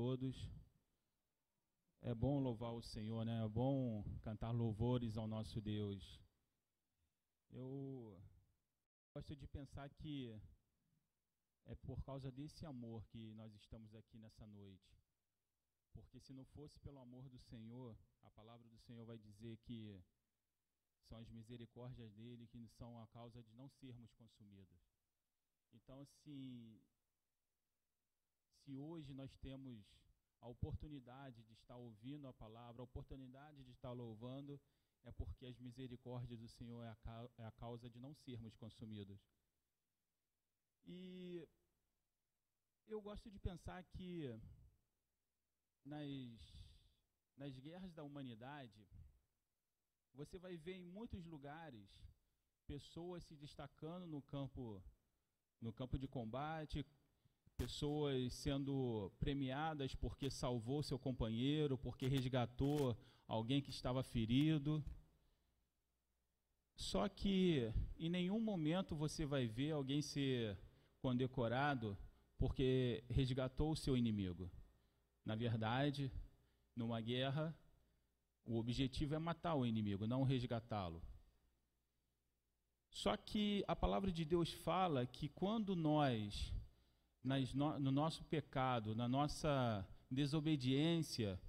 todos. É bom louvar o Senhor, né? É bom cantar louvores ao nosso Deus. Eu gosto de pensar que é por causa desse amor que nós estamos aqui nessa noite. Porque se não fosse pelo amor do Senhor, a palavra do Senhor vai dizer que são as misericórdias dele que são a causa de não sermos consumidos. Então, assim, se hoje nós temos a oportunidade de estar ouvindo a palavra, a oportunidade de estar louvando, é porque as misericórdias do Senhor é a, é a causa de não sermos consumidos. E eu gosto de pensar que nas, nas guerras da humanidade, você vai ver em muitos lugares pessoas se destacando no campo, no campo de combate, pessoas sendo premiadas porque salvou seu companheiro, porque resgatou alguém que estava ferido. Só que em nenhum momento você vai ver alguém ser condecorado porque resgatou o seu inimigo. Na verdade, numa guerra, o objetivo é matar o inimigo, não resgatá-lo. Só que a palavra de Deus fala que quando nós no, no nosso pecado, na nossa desobediência,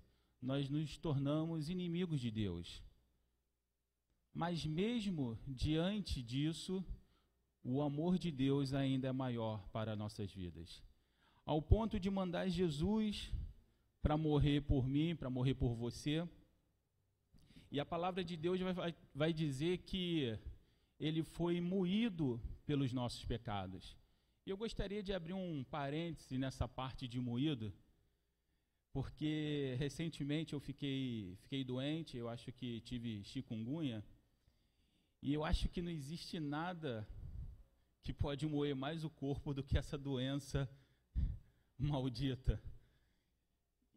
nós nos tornamos inimigos de Deus. Mas mesmo diante disso, o amor de Deus ainda é maior para nossas vidas. Ao ponto de mandar Jesus para morrer por mim, para morrer por você. E a palavra de Deus vai, vai dizer que ele foi moído pelos nossos pecados. E eu gostaria de abrir um parêntese nessa parte de moído, porque recentemente eu fiquei, fiquei doente, eu acho que tive chikungunya, e eu acho que não existe nada que pode moer mais o corpo do que essa doença maldita.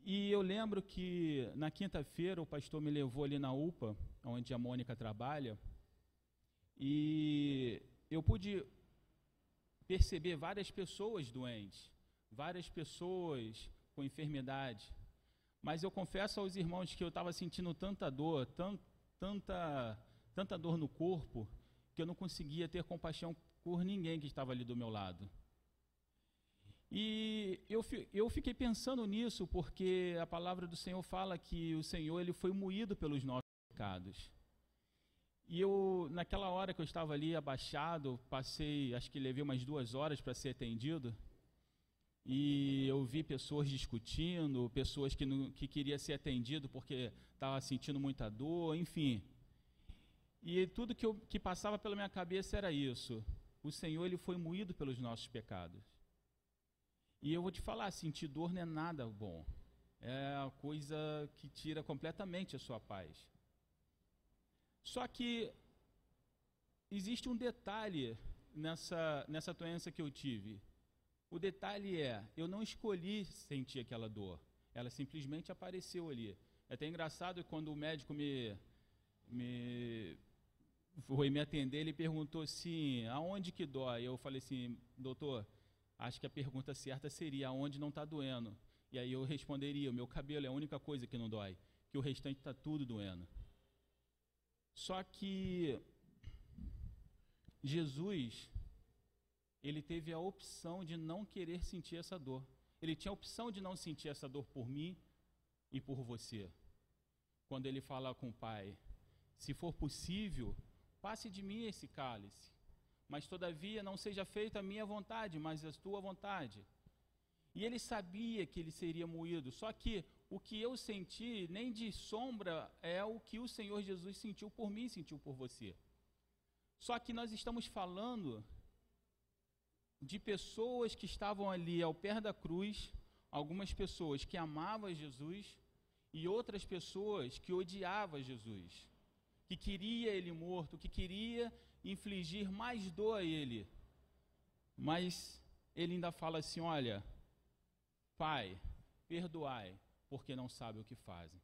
E eu lembro que na quinta-feira o pastor me levou ali na UPA, onde a Mônica trabalha, e eu pude perceber várias pessoas doentes, várias pessoas com enfermidade. Mas eu confesso aos irmãos que eu estava sentindo tanta dor, tant, tanta, tanta dor no corpo, que eu não conseguia ter compaixão por ninguém que estava ali do meu lado. E eu, eu fiquei pensando nisso porque a palavra do Senhor fala que o Senhor ele foi moído pelos nossos pecados. E eu, naquela hora que eu estava ali abaixado, passei, acho que levei umas duas horas para ser atendido. E eu vi pessoas discutindo, pessoas que, que queriam ser atendido porque estava sentindo muita dor, enfim. E tudo que, eu, que passava pela minha cabeça era isso. O Senhor ele foi moído pelos nossos pecados. E eu vou te falar, sentir dor não é nada bom. É a coisa que tira completamente a sua paz. Só que existe um detalhe nessa, nessa doença que eu tive. O detalhe é, eu não escolhi sentir aquela dor. Ela simplesmente apareceu ali. É até engraçado quando o médico me, me foi me atender, ele perguntou assim, aonde que dói? Eu falei assim, doutor, acho que a pergunta certa seria aonde não está doendo. E aí eu responderia, o meu cabelo é a única coisa que não dói, que o restante está tudo doendo. Só que Jesus, ele teve a opção de não querer sentir essa dor. Ele tinha a opção de não sentir essa dor por mim e por você. Quando ele fala com o Pai, se for possível, passe de mim esse cálice, mas todavia não seja feita a minha vontade, mas a tua vontade. E ele sabia que ele seria moído, só que o que eu senti, nem de sombra, é o que o Senhor Jesus sentiu por mim, sentiu por você. Só que nós estamos falando de pessoas que estavam ali ao pé da cruz, algumas pessoas que amavam Jesus e outras pessoas que odiavam Jesus, que queria ele morto, que queria infligir mais dor a ele. Mas ele ainda fala assim: olha, Pai, perdoai, porque não sabem o que fazem.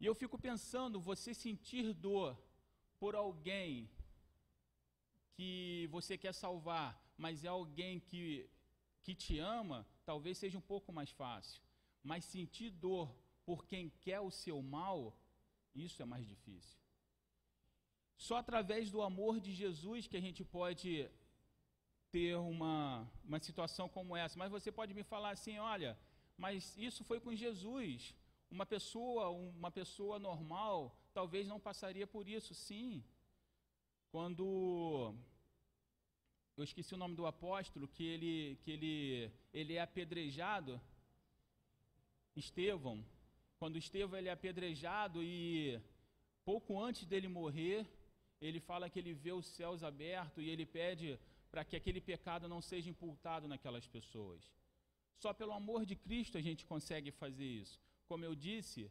E eu fico pensando, você sentir dor por alguém que você quer salvar, mas é alguém que, que te ama, talvez seja um pouco mais fácil. Mas sentir dor por quem quer o seu mal, isso é mais difícil. Só através do amor de Jesus que a gente pode ter uma, uma situação como essa. Mas você pode me falar assim, olha, mas isso foi com Jesus. Uma pessoa, uma pessoa normal, talvez não passaria por isso. Sim. Quando eu esqueci o nome do apóstolo, que ele, que ele, ele é apedrejado, Estevão, quando Estevão ele é apedrejado e pouco antes dele morrer, ele fala que ele vê os céus abertos e ele pede para que aquele pecado não seja imputado naquelas pessoas. Só pelo amor de Cristo a gente consegue fazer isso. Como eu disse,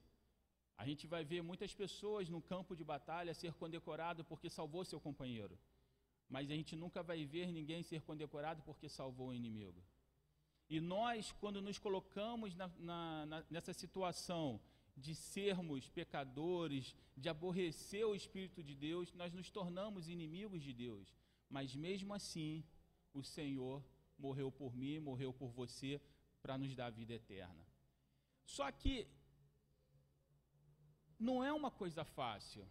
a gente vai ver muitas pessoas no campo de batalha ser condecorado porque salvou seu companheiro. Mas a gente nunca vai ver ninguém ser condecorado porque salvou o inimigo. E nós, quando nos colocamos na, na, na, nessa situação de sermos pecadores, de aborrecer o Espírito de Deus, nós nos tornamos inimigos de Deus. Mas mesmo assim, o Senhor morreu por mim, morreu por você, para nos dar a vida eterna. Só que não é uma coisa fácil.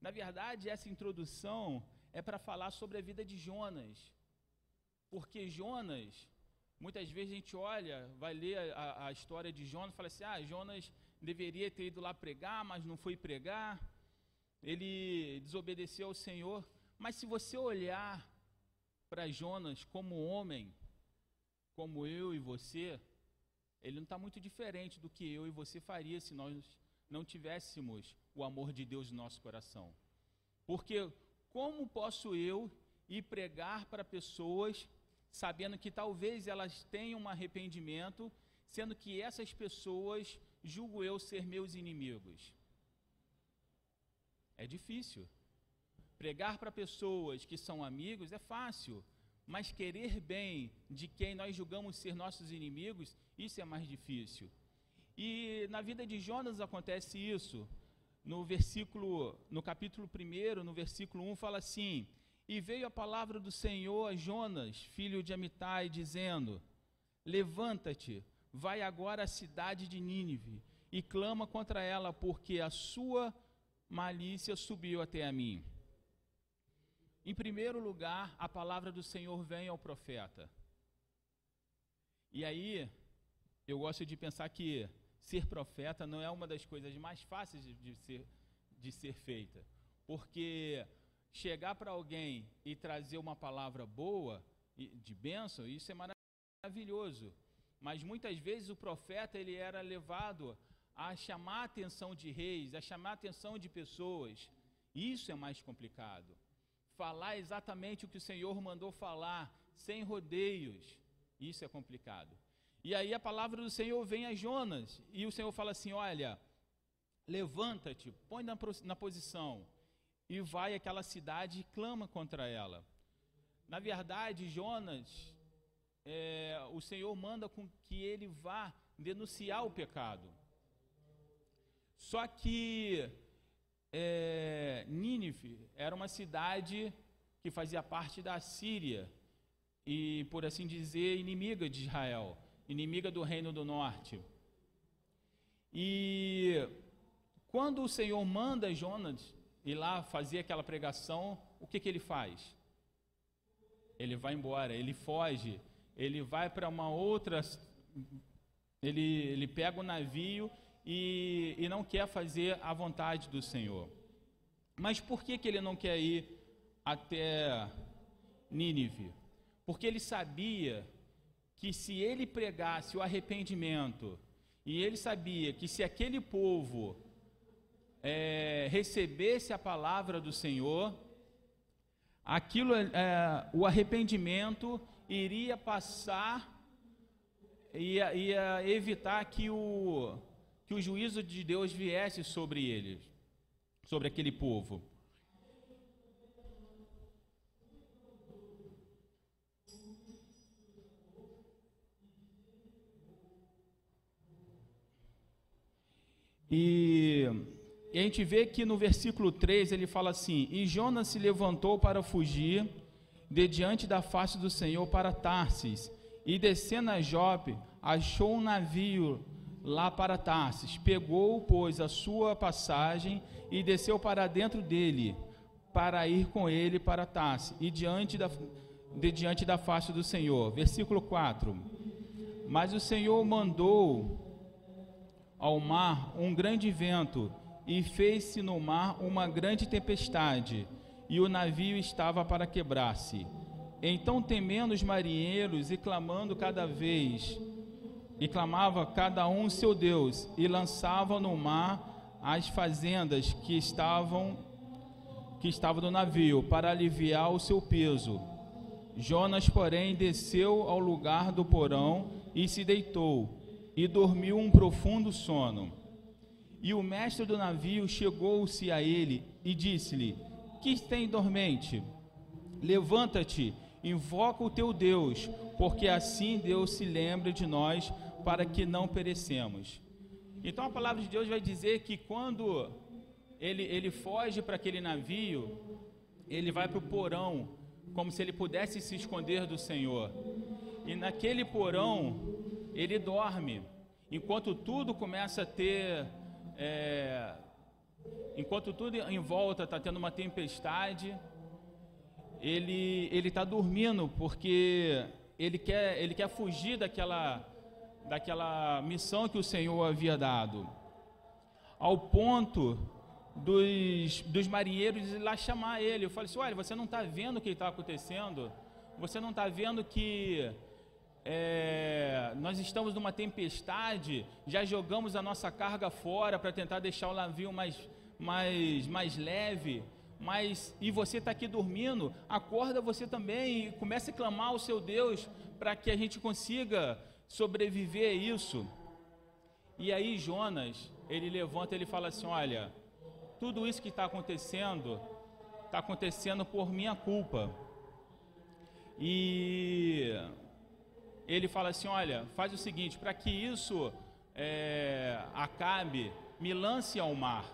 Na verdade, essa introdução é para falar sobre a vida de Jonas. Porque Jonas, muitas vezes a gente olha, vai ler a, a história de Jonas e fala assim: ah, Jonas deveria ter ido lá pregar, mas não foi pregar. Ele desobedeceu ao Senhor. Mas se você olhar para Jonas como homem, como eu e você, ele não está muito diferente do que eu e você faria se nós não tivéssemos o amor de Deus no nosso coração. Porque como posso eu ir pregar para pessoas sabendo que talvez elas tenham um arrependimento, sendo que essas pessoas julgo eu ser meus inimigos? É difícil. Pregar para pessoas que são amigos é fácil, mas querer bem de quem nós julgamos ser nossos inimigos, isso é mais difícil. E na vida de Jonas acontece isso. No versículo, no capítulo 1, no versículo 1 fala assim: "E veio a palavra do Senhor a Jonas, filho de Amitai, dizendo: Levanta-te, vai agora à cidade de Nínive e clama contra ela, porque a sua malícia subiu até a mim." Em primeiro lugar, a palavra do Senhor vem ao profeta. E aí, eu gosto de pensar que ser profeta não é uma das coisas mais fáceis de ser, de ser feita. Porque chegar para alguém e trazer uma palavra boa, de bênção, isso é maravilhoso. Mas muitas vezes o profeta ele era levado a chamar a atenção de reis, a chamar a atenção de pessoas. Isso é mais complicado falar exatamente o que o Senhor mandou falar, sem rodeios. Isso é complicado. E aí a palavra do Senhor vem a Jonas, e o Senhor fala assim: Olha, levanta-te, põe na, na posição, e vai àquela cidade e clama contra ela. Na verdade, Jonas, é, o Senhor manda com que ele vá denunciar o pecado. Só que é, Nínive era uma cidade que fazia parte da Síria e, por assim dizer, inimiga de Israel, inimiga do Reino do Norte. E quando o Senhor manda Jonas ir lá fazer aquela pregação, o que, que ele faz? Ele vai embora, ele foge, ele vai para uma outra. Ele, ele pega o navio e, e não quer fazer a vontade do Senhor. Mas por que, que ele não quer ir até Nínive? Porque ele sabia que se ele pregasse o arrependimento, e ele sabia que se aquele povo é, recebesse a palavra do Senhor, aquilo, é, o arrependimento iria passar, ia, ia evitar que o, que o juízo de Deus viesse sobre eles, sobre aquele povo. E, e a gente vê que no versículo 3 ele fala assim: E Jonas se levantou para fugir de diante da face do Senhor para Tarsis, e descendo a Jope, achou um navio lá para Tarsis. Pegou, pois, a sua passagem e desceu para dentro dele, para ir com ele para Tarsis, e diante da, de diante da face do Senhor. Versículo 4. Mas o Senhor mandou ao mar um grande vento, e fez-se no mar uma grande tempestade, e o navio estava para quebrar-se. Então, temendo os marinheiros e clamando cada vez e clamava cada um seu Deus, e lançavam no mar as fazendas que estavam que estavam no navio, para aliviar o seu peso. Jonas, porém, desceu ao lugar do porão e se deitou, e dormiu um profundo sono. E o mestre do navio chegou-se a ele e disse-lhe: Que tem dormente? Levanta-te, invoca o teu Deus, porque assim Deus se lembra de nós para que não perecemos. Então a palavra de Deus vai dizer que quando ele, ele foge para aquele navio, ele vai para o porão, como se ele pudesse se esconder do Senhor. E naquele porão, ele dorme, enquanto tudo começa a ter. É, enquanto tudo em volta está tendo uma tempestade, ele está dormindo porque ele quer ele quer fugir daquela daquela missão que o Senhor havia dado, ao ponto dos, dos marinheiros ir lá chamar ele. Eu falei assim: olha, você não está vendo o que está acontecendo? Você não está vendo que é, nós estamos numa tempestade, já jogamos a nossa carga fora para tentar deixar o navio mais, mais, mais leve, mas e você está aqui dormindo, acorda você também e comece a clamar ao seu Deus para que a gente consiga sobreviver a isso. E aí Jonas, ele levanta, ele fala assim: olha, tudo isso que está acontecendo, está acontecendo por minha culpa. E ele fala assim: olha, faz o seguinte, para que isso é, acabe, me lance ao mar.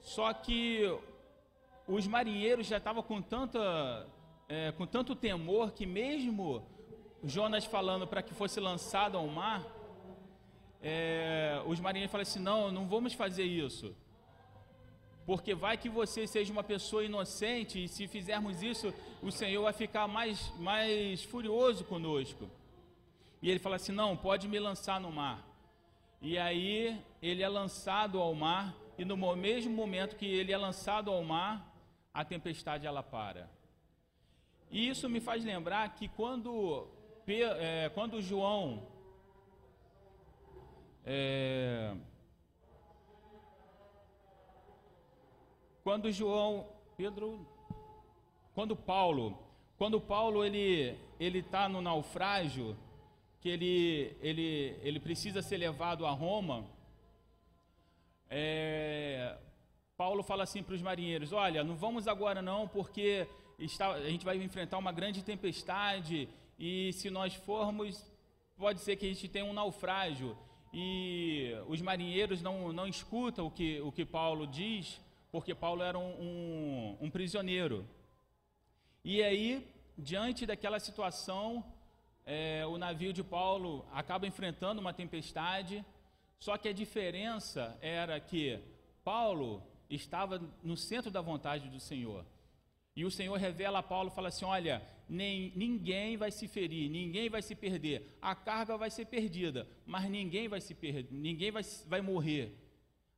Só que os marinheiros já estavam com tanta, é, com tanto temor que mesmo Jonas falando para que fosse lançado ao mar, é, os marinheiros falam assim: não, não vamos fazer isso. Porque vai que você seja uma pessoa inocente e se fizermos isso, o Senhor vai ficar mais, mais furioso conosco. E ele fala assim: não, pode me lançar no mar. E aí ele é lançado ao mar, e no mesmo momento que ele é lançado ao mar, a tempestade ela para. E isso me faz lembrar que quando é, quando João é, quando João Pedro quando Paulo quando Paulo ele ele está no naufrágio que ele ele ele precisa ser levado a Roma é, Paulo fala assim para os marinheiros olha não vamos agora não porque está, a gente vai enfrentar uma grande tempestade e se nós formos, pode ser que a gente tenha um naufrágio e os marinheiros não, não escutam o que, o que Paulo diz, porque Paulo era um, um, um prisioneiro. E aí, diante daquela situação, é, o navio de Paulo acaba enfrentando uma tempestade, só que a diferença era que Paulo estava no centro da vontade do Senhor. E o Senhor revela a Paulo, fala assim: olha, nem, ninguém vai se ferir, ninguém vai se perder. A carga vai ser perdida, mas ninguém vai se perder, ninguém vai, vai morrer.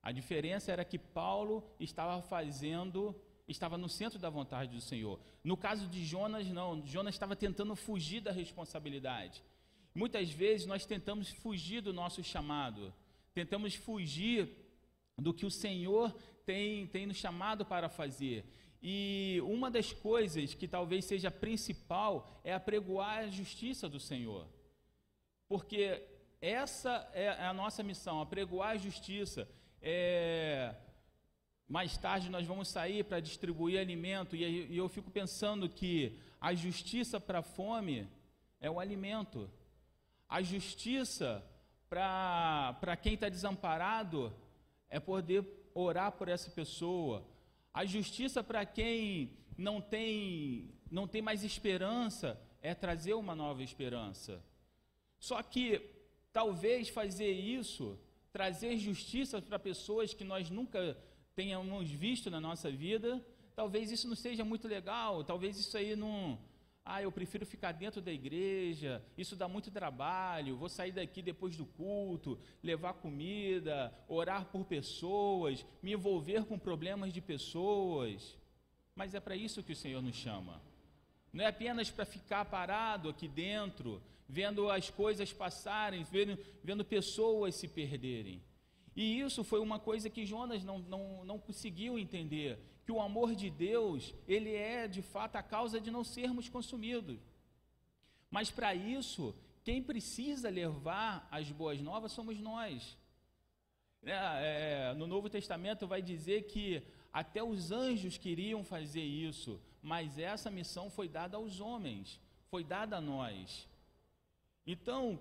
A diferença era que Paulo estava fazendo, estava no centro da vontade do Senhor. No caso de Jonas, não. Jonas estava tentando fugir da responsabilidade. Muitas vezes nós tentamos fugir do nosso chamado, tentamos fugir do que o Senhor tem, tem nos chamado para fazer. E uma das coisas que talvez seja principal é apregoar a justiça do Senhor. Porque essa é a nossa missão, apregoar a justiça. É... Mais tarde nós vamos sair para distribuir alimento, e eu fico pensando que a justiça para a fome é o alimento. A justiça para quem está desamparado é poder orar por essa pessoa, a justiça para quem não tem, não tem mais esperança é trazer uma nova esperança. Só que talvez fazer isso, trazer justiça para pessoas que nós nunca tenhamos visto na nossa vida, talvez isso não seja muito legal, talvez isso aí não. Ah, eu prefiro ficar dentro da igreja, isso dá muito trabalho, vou sair daqui depois do culto, levar comida, orar por pessoas, me envolver com problemas de pessoas. Mas é para isso que o Senhor nos chama. Não é apenas para ficar parado aqui dentro, vendo as coisas passarem, vendo, vendo pessoas se perderem. E isso foi uma coisa que Jonas não, não, não conseguiu entender, que o amor de Deus, ele é de fato a causa de não sermos consumidos. Mas para isso, quem precisa levar as boas novas somos nós. É, é, no Novo Testamento vai dizer que até os anjos queriam fazer isso, mas essa missão foi dada aos homens, foi dada a nós. Então,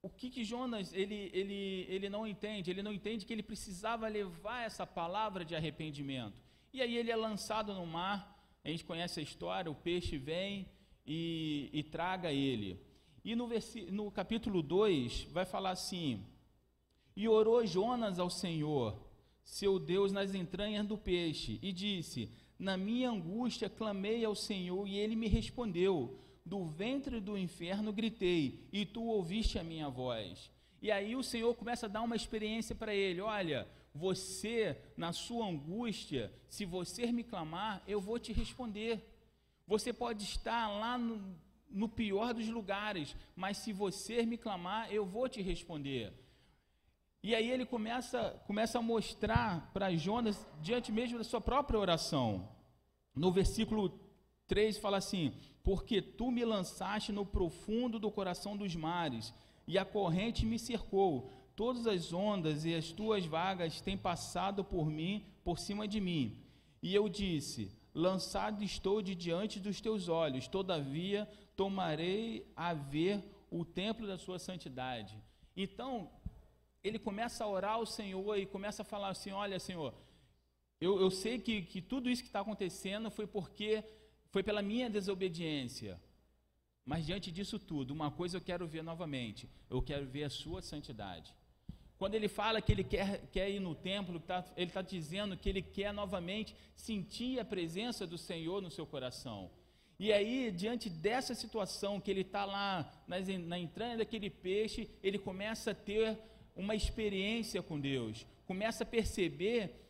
o que, que Jonas ele, ele, ele não entende? Ele não entende que ele precisava levar essa palavra de arrependimento. E aí ele é lançado no mar, a gente conhece a história, o peixe vem e, e traga ele. E no, no capítulo 2 vai falar assim: E orou Jonas ao Senhor, seu Deus, nas entranhas do peixe, e disse: na minha angústia clamei ao Senhor e ele me respondeu. Do ventre do inferno gritei e tu ouviste a minha voz. E aí o Senhor começa a dar uma experiência para ele: olha, você, na sua angústia, se você me clamar, eu vou te responder. Você pode estar lá no, no pior dos lugares, mas se você me clamar, eu vou te responder. E aí ele começa, começa a mostrar para Jonas, diante mesmo da sua própria oração. No versículo 3 fala assim: Porque tu me lançaste no profundo do coração dos mares, e a corrente me cercou. Todas as ondas e as tuas vagas têm passado por mim, por cima de mim. E eu disse: Lançado estou de diante dos teus olhos, todavia tomarei a ver o templo da sua santidade. Então, ele começa a orar ao Senhor e começa a falar assim: Olha, Senhor, eu, eu sei que, que tudo isso que está acontecendo foi porque foi pela minha desobediência. Mas diante disso tudo, uma coisa eu quero ver novamente: eu quero ver a sua santidade. Quando ele fala que ele quer, quer ir no templo, tá, ele está dizendo que ele quer novamente sentir a presença do Senhor no seu coração. E aí, diante dessa situação, que ele está lá nas, na entranha daquele peixe, ele começa a ter uma experiência com Deus, começa a perceber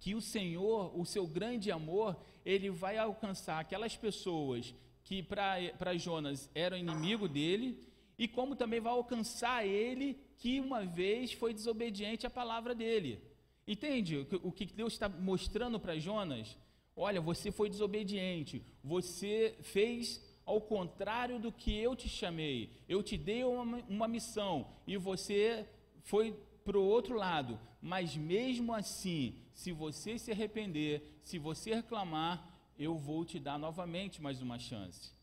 que o Senhor, o seu grande amor, ele vai alcançar aquelas pessoas que para Jonas eram inimigo dele, e como também vai alcançar ele que uma vez foi desobediente à palavra dele. Entende o que Deus está mostrando para Jonas? Olha, você foi desobediente, você fez ao contrário do que eu te chamei, eu te dei uma, uma missão e você foi para o outro lado, mas mesmo assim, se você se arrepender, se você reclamar, eu vou te dar novamente mais uma chance.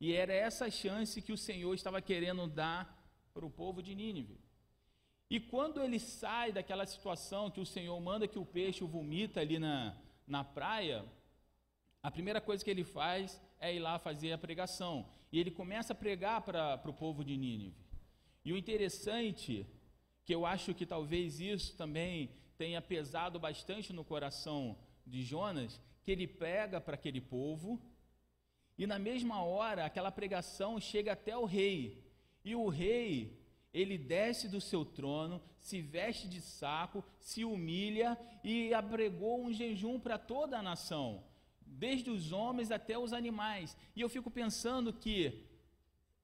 E era essa chance que o Senhor estava querendo dar para o povo de Nínive. E quando ele sai daquela situação que o Senhor manda que o peixe vomita ali na, na praia, a primeira coisa que ele faz é ir lá fazer a pregação. E ele começa a pregar para o povo de Nínive. E o interessante que eu acho que talvez isso também tenha pesado bastante no coração de Jonas, que ele prega para aquele povo, e na mesma hora aquela pregação chega até o rei, e o rei, ele desce do seu trono, se veste de saco, se humilha e apregou um jejum para toda a nação, desde os homens até os animais. E eu fico pensando que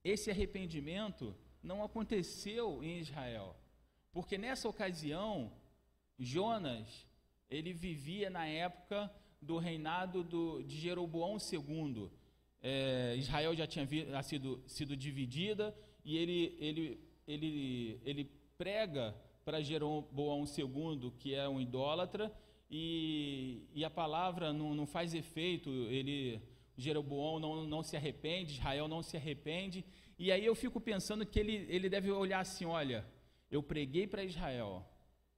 esse arrependimento não aconteceu em Israel. Porque nessa ocasião, Jonas, ele vivia na época do reinado do, de Jeroboão II. É, Israel já tinha vi, sido, sido dividida e ele, ele, ele, ele prega para Jeroboão II, que é um idólatra, e, e a palavra não, não faz efeito, ele, Jeroboão não, não se arrepende, Israel não se arrepende, e aí eu fico pensando que ele, ele deve olhar assim, olha, eu preguei para Israel.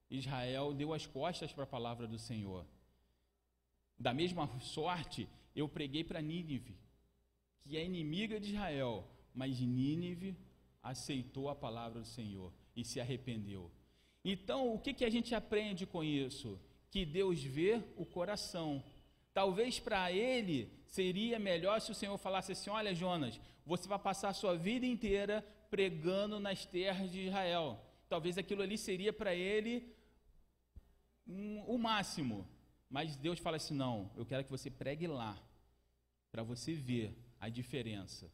Israel deu as costas para a palavra do Senhor. Da mesma sorte, eu preguei para Nínive, que é inimiga de Israel, mas Nínive aceitou a palavra do Senhor e se arrependeu. Então, o que, que a gente aprende com isso? Que Deus vê o coração. Talvez para ele seria melhor se o Senhor falasse assim: Olha, Jonas, você vai passar a sua vida inteira pregando nas terras de Israel. Talvez aquilo ali seria para ele um, o máximo. Mas Deus fala assim: Não, eu quero que você pregue lá, para você ver a diferença.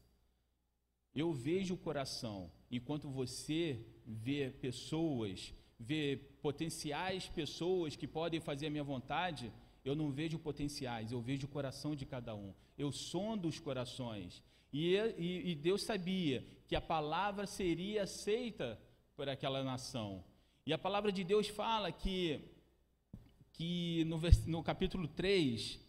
Eu vejo o coração, enquanto você vê pessoas, vê potenciais pessoas que podem fazer a minha vontade, eu não vejo potenciais, eu vejo o coração de cada um. Eu sondo os corações. E, e, e Deus sabia que a palavra seria aceita por aquela nação. E a palavra de Deus fala que, que no, no capítulo 3,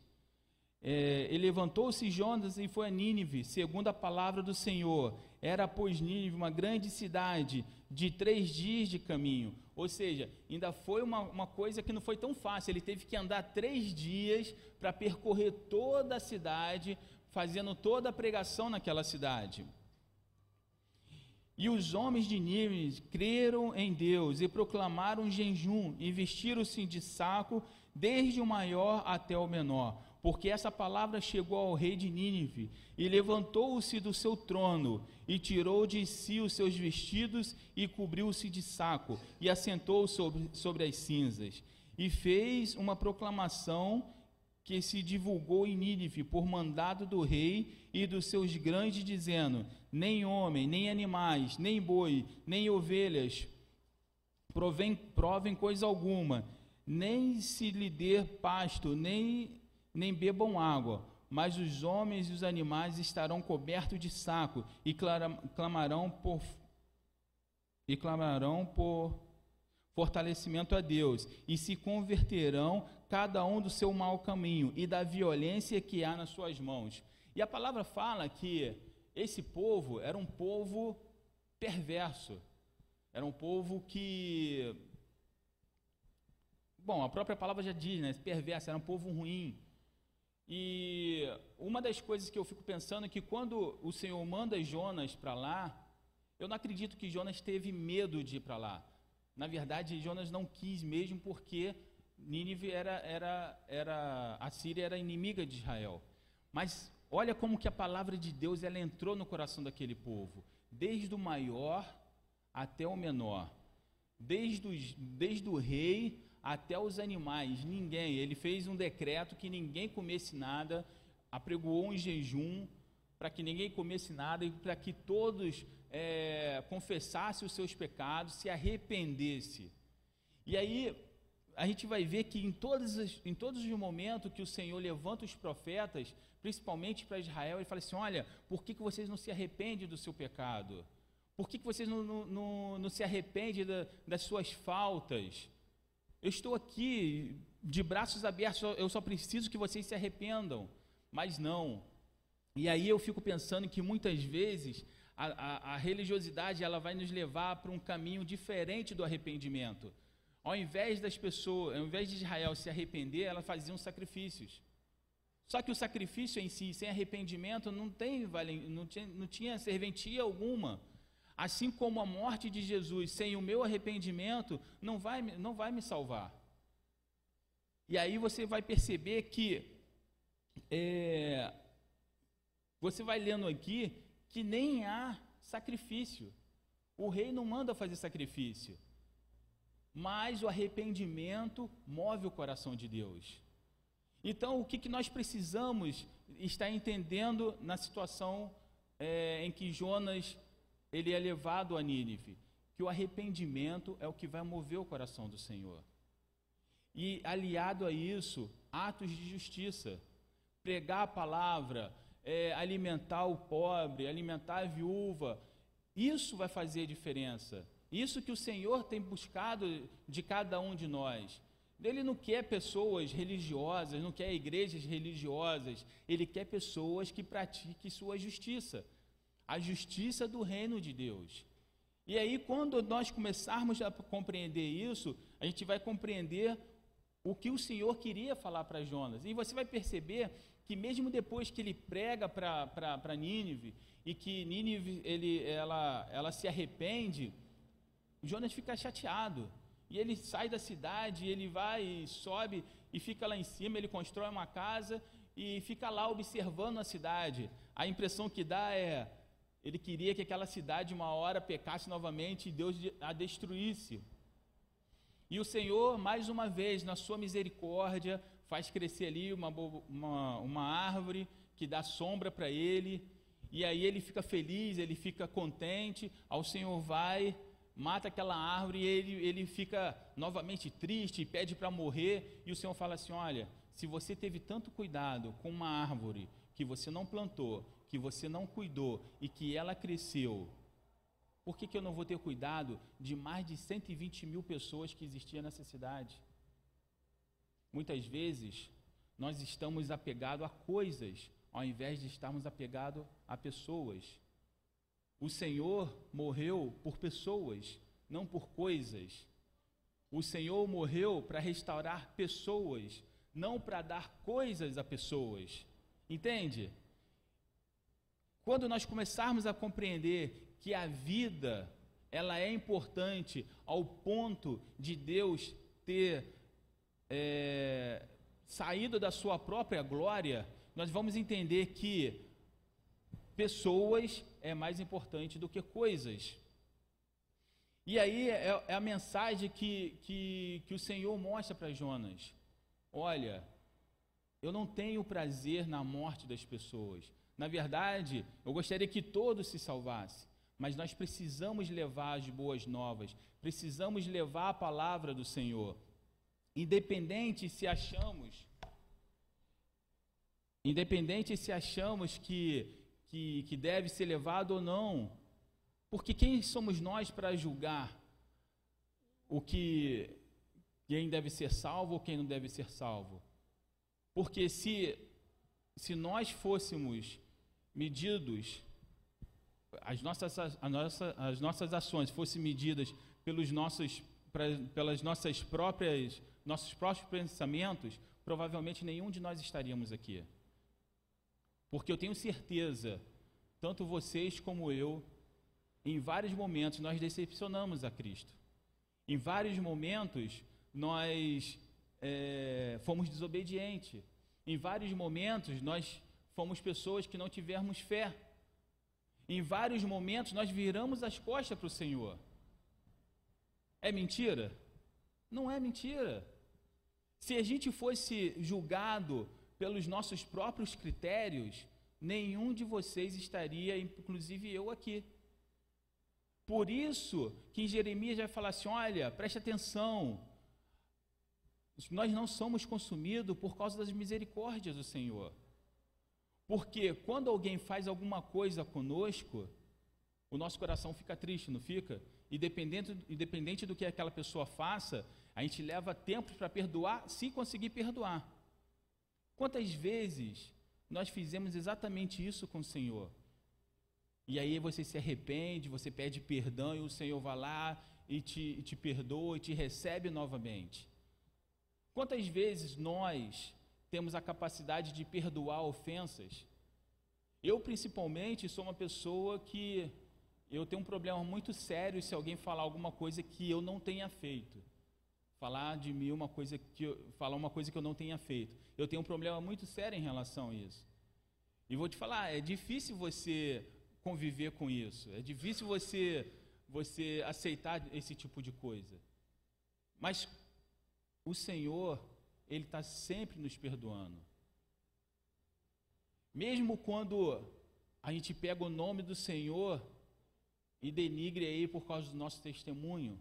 é, ele levantou-se Jonas e foi a Nínive, segundo a palavra do Senhor. Era, pois, Nínive uma grande cidade de três dias de caminho. Ou seja, ainda foi uma, uma coisa que não foi tão fácil. Ele teve que andar três dias para percorrer toda a cidade, fazendo toda a pregação naquela cidade. E os homens de Nínive creram em Deus e proclamaram jejum e vestiram-se de saco, desde o maior até o menor porque essa palavra chegou ao rei de Nínive, e levantou-se do seu trono, e tirou de si os seus vestidos, e cobriu-se de saco, e assentou sobre, sobre as cinzas, e fez uma proclamação que se divulgou em Nínive por mandado do rei e dos seus grandes, dizendo: Nem homem, nem animais, nem boi, nem ovelhas provem, provem coisa alguma, nem se lhe dê pasto, nem nem bebam água, mas os homens e os animais estarão cobertos de saco e clamarão por e clamarão por fortalecimento a Deus e se converterão cada um do seu mau caminho e da violência que há nas suas mãos. E a palavra fala que esse povo era um povo perverso. Era um povo que Bom, a própria palavra já diz, né? Perverso, era um povo ruim. E uma das coisas que eu fico pensando é que quando o Senhor manda Jonas para lá, eu não acredito que Jonas teve medo de ir para lá. Na verdade, Jonas não quis mesmo porque Nínive era, era, era, a Síria era inimiga de Israel. Mas olha como que a palavra de Deus ela entrou no coração daquele povo, desde o maior até o menor, desde, os, desde o rei até os animais, ninguém. Ele fez um decreto que ninguém comesse nada, apregoou um jejum para que ninguém comesse nada e para que todos é, confessassem os seus pecados, se arrependesse. E aí a gente vai ver que em todos, os, em todos os momentos que o Senhor levanta os profetas, principalmente para Israel, ele fala assim: olha, por que, que vocês não se arrependem do seu pecado? Por que, que vocês não, não, não, não se arrependem da, das suas faltas? Eu estou aqui de braços abertos, eu só preciso que vocês se arrependam. Mas não. E aí eu fico pensando que muitas vezes a, a, a religiosidade ela vai nos levar para um caminho diferente do arrependimento. Ao invés das pessoas, ao invés de Israel se arrepender, elas faziam sacrifícios. Só que o sacrifício em si, sem arrependimento, não, tem, não tinha serventia alguma. Assim como a morte de Jesus sem o meu arrependimento não vai, não vai me salvar. E aí você vai perceber que é, você vai lendo aqui que nem há sacrifício. O rei não manda fazer sacrifício. Mas o arrependimento move o coração de Deus. Então, o que, que nós precisamos estar entendendo na situação é, em que Jonas ele é levado a Nínive, que o arrependimento é o que vai mover o coração do Senhor. E aliado a isso, atos de justiça, pregar a palavra, é, alimentar o pobre, alimentar a viúva, isso vai fazer diferença. Isso que o Senhor tem buscado de cada um de nós. Ele não quer pessoas religiosas, não quer igrejas religiosas, ele quer pessoas que pratiquem sua justiça a justiça do reino de Deus. E aí, quando nós começarmos a compreender isso, a gente vai compreender o que o Senhor queria falar para Jonas. E você vai perceber que mesmo depois que ele prega para Nínive e que Nínive ele, ela, ela se arrepende, Jonas fica chateado. E ele sai da cidade, ele vai e sobe e fica lá em cima, ele constrói uma casa e fica lá observando a cidade. A impressão que dá é ele queria que aquela cidade uma hora pecasse novamente e Deus a destruísse. E o Senhor, mais uma vez, na sua misericórdia, faz crescer ali uma, uma, uma árvore que dá sombra para ele. E aí ele fica feliz, ele fica contente. Ao Senhor vai, mata aquela árvore e ele, ele fica novamente triste, pede para morrer. E o Senhor fala assim: Olha, se você teve tanto cuidado com uma árvore que você não plantou, que você não cuidou e que ela cresceu, por que, que eu não vou ter cuidado de mais de 120 mil pessoas que existiam nessa cidade? Muitas vezes nós estamos apegados a coisas, ao invés de estarmos apegados a pessoas. O Senhor morreu por pessoas, não por coisas. O Senhor morreu para restaurar pessoas, não para dar coisas a pessoas. Entende? Quando nós começarmos a compreender que a vida ela é importante ao ponto de Deus ter é, saído da sua própria glória, nós vamos entender que pessoas é mais importante do que coisas. E aí é, é a mensagem que, que, que o Senhor mostra para Jonas: olha, eu não tenho prazer na morte das pessoas, na verdade, eu gostaria que todos se salvassem, mas nós precisamos levar as boas novas, precisamos levar a palavra do Senhor. Independente se achamos independente se achamos que, que, que deve ser levado ou não, porque quem somos nós para julgar o que quem deve ser salvo ou quem não deve ser salvo? Porque se, se nós fôssemos medidos, as nossas, a nossa, as nossas ações fossem medidas pelos nossos, pelas nossas próprias, nossos próprios pensamentos, provavelmente nenhum de nós estaríamos aqui. Porque eu tenho certeza, tanto vocês como eu, em vários momentos nós decepcionamos a Cristo. Em vários momentos nós é, fomos desobedientes. Em vários momentos nós fomos pessoas que não tivemos fé. Em vários momentos nós viramos as costas para o Senhor. É mentira? Não é mentira. Se a gente fosse julgado pelos nossos próprios critérios, nenhum de vocês estaria, inclusive eu aqui. Por isso que em Jeremias vai falar assim: olha, preste atenção, nós não somos consumidos por causa das misericórdias do Senhor. Porque quando alguém faz alguma coisa conosco, o nosso coração fica triste, não fica? E dependente, independente do que aquela pessoa faça, a gente leva tempo para perdoar, se conseguir perdoar. Quantas vezes nós fizemos exatamente isso com o Senhor? E aí você se arrepende, você pede perdão e o Senhor vai lá e te, e te perdoa e te recebe novamente. Quantas vezes nós temos a capacidade de perdoar ofensas. Eu, principalmente, sou uma pessoa que eu tenho um problema muito sério se alguém falar alguma coisa que eu não tenha feito. Falar de mim uma coisa que eu, falar uma coisa que eu não tenha feito. Eu tenho um problema muito sério em relação a isso. E vou te falar, é difícil você conviver com isso. É difícil você você aceitar esse tipo de coisa. Mas o Senhor ele está sempre nos perdoando. Mesmo quando a gente pega o nome do Senhor e denigre aí por causa do nosso testemunho,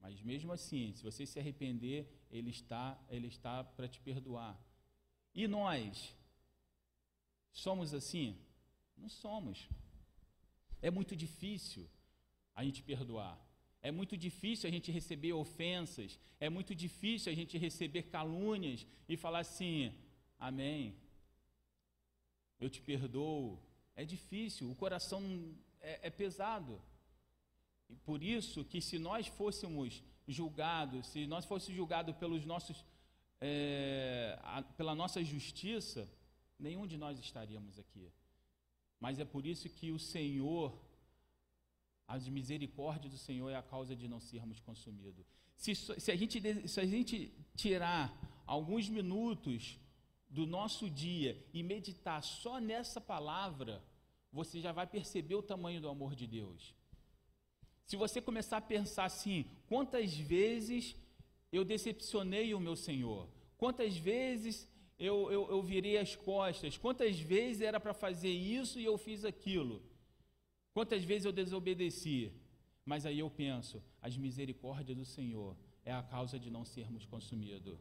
mas mesmo assim, se você se arrepender, ele está, ele está para te perdoar. E nós somos assim? Não somos. É muito difícil a gente perdoar. É muito difícil a gente receber ofensas, é muito difícil a gente receber calúnias e falar assim: Amém, eu te perdoo. É difícil, o coração é, é pesado. E por isso que se nós fôssemos julgados, se nós fôssemos julgados pelos nossos, é, a, pela nossa justiça, nenhum de nós estaríamos aqui. Mas é por isso que o Senhor, a misericórdia do Senhor é a causa de não sermos consumidos. Se, se, a gente, se a gente tirar alguns minutos do nosso dia e meditar só nessa palavra, você já vai perceber o tamanho do amor de Deus. Se você começar a pensar assim, quantas vezes eu decepcionei o meu Senhor? Quantas vezes eu, eu, eu virei as costas? Quantas vezes era para fazer isso e eu fiz aquilo? Quantas vezes eu desobedeci? Mas aí eu penso, as misericórdias do Senhor é a causa de não sermos consumidos.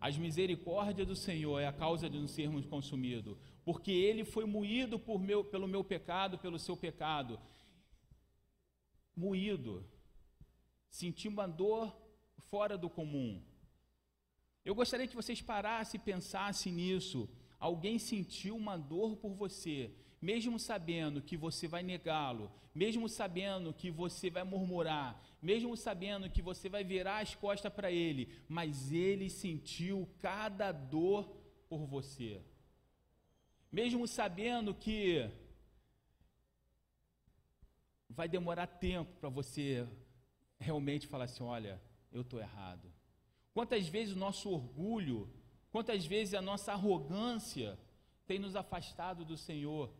As misericórdias do Senhor é a causa de não sermos consumidos, porque Ele foi moído meu, pelo meu pecado, pelo seu pecado. Moído, senti uma dor fora do comum. Eu gostaria que vocês parassem e pensassem nisso. Alguém sentiu uma dor por você, mesmo sabendo que você vai negá-lo, mesmo sabendo que você vai murmurar, mesmo sabendo que você vai virar as costas para ele, mas ele sentiu cada dor por você. Mesmo sabendo que vai demorar tempo para você realmente falar assim: olha, eu estou errado. Quantas vezes o nosso orgulho, quantas vezes a nossa arrogância tem nos afastado do Senhor.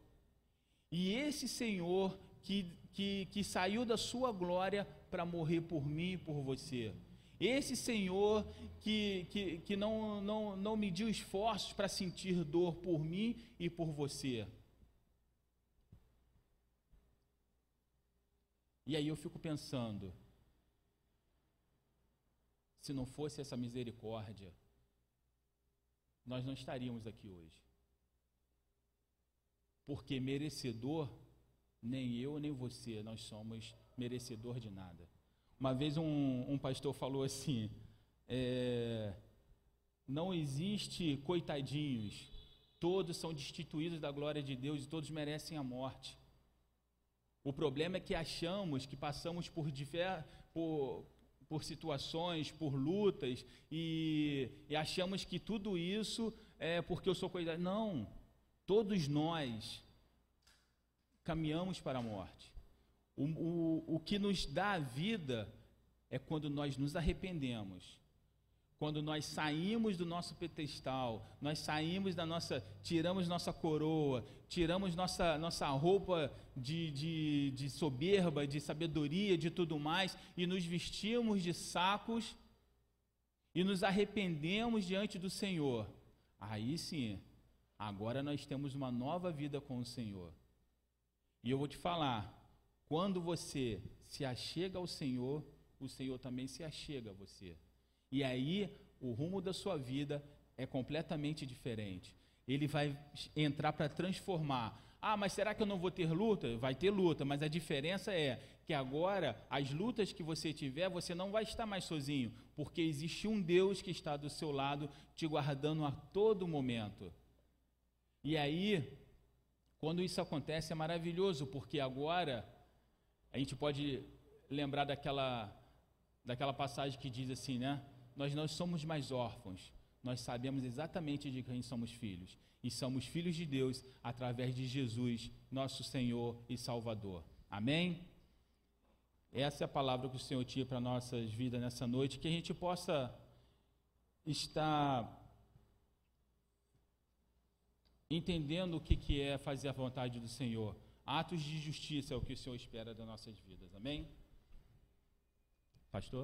E esse Senhor que, que, que saiu da sua glória para morrer por mim e por você. Esse Senhor que, que, que não, não, não mediu esforços para sentir dor por mim e por você. E aí eu fico pensando, se não fosse essa misericórdia, nós não estaríamos aqui hoje. Porque merecedor, nem eu nem você, nós somos merecedor de nada. Uma vez um, um pastor falou assim: é, não existe coitadinhos, todos são destituídos da glória de Deus e todos merecem a morte. O problema é que achamos que passamos por, por, por situações, por lutas, e, e, achamos que tudo isso é porque eu sou coitado. Não, todos nós caminhamos para a morte. O, o, o que nos dá a vida é quando nós nos arrependemos quando nós saímos do nosso pedestal, nós saímos da nossa, tiramos nossa coroa, tiramos nossa, nossa roupa de, de, de soberba, de sabedoria, de tudo mais, e nos vestimos de sacos e nos arrependemos diante do Senhor. Aí sim, agora nós temos uma nova vida com o Senhor. E eu vou te falar, quando você se achega ao Senhor, o Senhor também se achega a você. E aí o rumo da sua vida é completamente diferente. Ele vai entrar para transformar. Ah, mas será que eu não vou ter luta? Vai ter luta, mas a diferença é que agora as lutas que você tiver, você não vai estar mais sozinho, porque existe um Deus que está do seu lado, te guardando a todo momento. E aí, quando isso acontece, é maravilhoso, porque agora a gente pode lembrar daquela, daquela passagem que diz assim, né? nós não somos mais órfãos, nós sabemos exatamente de quem somos filhos. E somos filhos de Deus através de Jesus, nosso Senhor e Salvador. Amém? Essa é a palavra que o Senhor tinha para nossas vidas nessa noite, que a gente possa estar entendendo o que, que é fazer a vontade do Senhor. Atos de justiça é o que o Senhor espera das nossas vidas. Amém? Pastor?